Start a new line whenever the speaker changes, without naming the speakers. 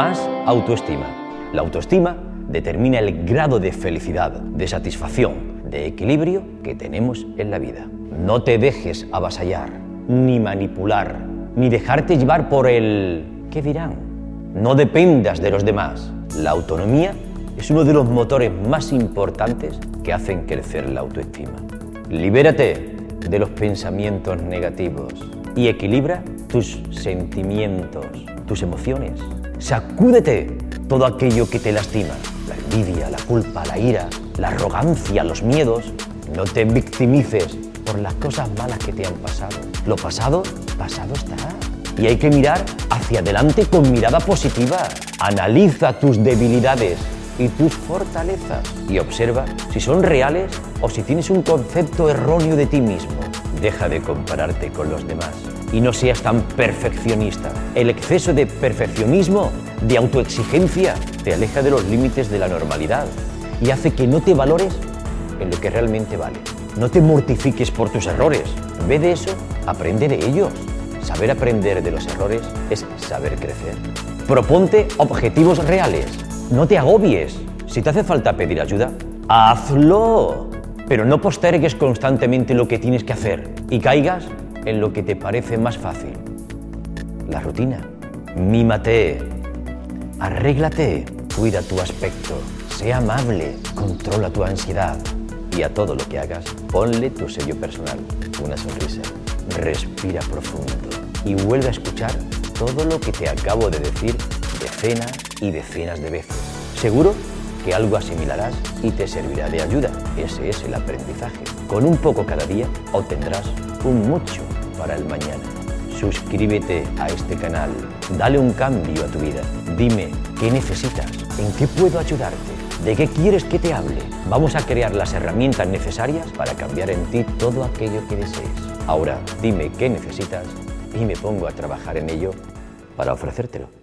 más autoestima. La autoestima determina el grado de felicidad, de satisfacción, de equilibrio que tenemos en la vida. No te dejes avasallar, ni manipular, ni dejarte llevar por el ¿qué dirán? No dependas de los demás. La autonomía es uno de los motores más importantes que hacen crecer la autoestima. Libérate de los pensamientos negativos y equilibra tus sentimientos, tus emociones. Sacúdete todo aquello que te lastima, la envidia, la culpa, la ira, la arrogancia, los miedos. No te victimices por las cosas malas que te han pasado. Lo pasado, pasado está. Y hay que mirar hacia adelante con mirada positiva. Analiza tus debilidades y tus fortalezas y observa si son reales o si tienes un concepto erróneo de ti mismo. Deja de compararte con los demás y no seas tan perfeccionista. El exceso de perfeccionismo, de autoexigencia, te aleja de los límites de la normalidad y hace que no te valores en lo que realmente vale. No te mortifiques por tus errores. En vez de eso, aprende de ellos. Saber aprender de los errores es saber crecer. Proponte objetivos reales. No te agobies. Si te hace falta pedir ayuda, hazlo. Pero no postergues constantemente lo que tienes que hacer y caigas en lo que te parece más fácil. La rutina. Mímate. Arréglate. Cuida tu aspecto. Sea amable. Controla tu ansiedad. Y a todo lo que hagas, ponle tu sello personal. Una sonrisa. Respira profundo. Y vuelve a escuchar todo lo que te acabo de decir decenas y decenas de veces. Seguro que algo asimilarás y te servirá de ayuda. Ese es el aprendizaje. Con un poco cada día obtendrás un mucho para el mañana. Suscríbete a este canal, dale un cambio a tu vida. Dime qué necesitas, en qué puedo ayudarte, de qué quieres que te hable. Vamos a crear las herramientas necesarias para cambiar en ti todo aquello que desees. Ahora dime qué necesitas y me pongo a trabajar en ello para ofrecértelo.